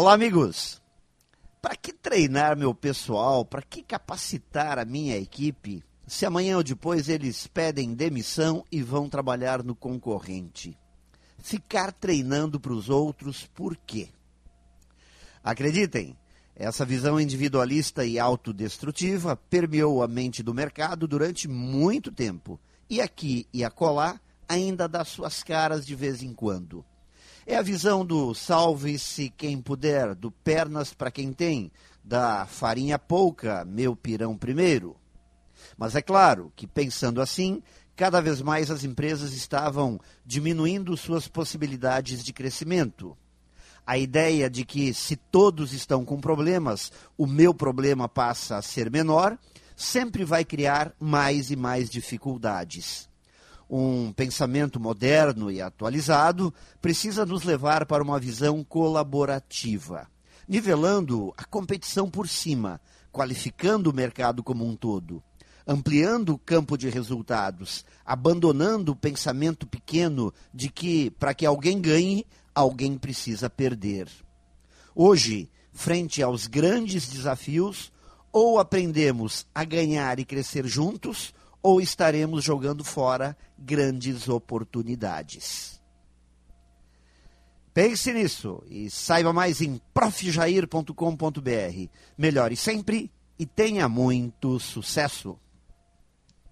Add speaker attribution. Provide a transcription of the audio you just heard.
Speaker 1: Olá, amigos. Para que treinar meu pessoal? Para que capacitar a minha equipe? Se amanhã ou depois eles pedem demissão e vão trabalhar no concorrente. Ficar treinando para os outros por quê? Acreditem, essa visão individualista e autodestrutiva permeou a mente do mercado durante muito tempo e aqui e acolá ainda dá suas caras de vez em quando. É a visão do salve-se quem puder, do pernas para quem tem, da farinha pouca, meu pirão primeiro. Mas é claro que, pensando assim, cada vez mais as empresas estavam diminuindo suas possibilidades de crescimento. A ideia de que, se todos estão com problemas, o meu problema passa a ser menor, sempre vai criar mais e mais dificuldades. Um pensamento moderno e atualizado precisa nos levar para uma visão colaborativa, nivelando a competição por cima, qualificando o mercado como um todo ampliando o campo de resultados, abandonando o pensamento pequeno de que, para que alguém ganhe, alguém precisa perder. Hoje, frente aos grandes desafios, ou aprendemos a ganhar e crescer juntos, ou estaremos jogando fora grandes oportunidades. Pense nisso e saiba mais em profjair.com.br. Melhore sempre e tenha muito sucesso!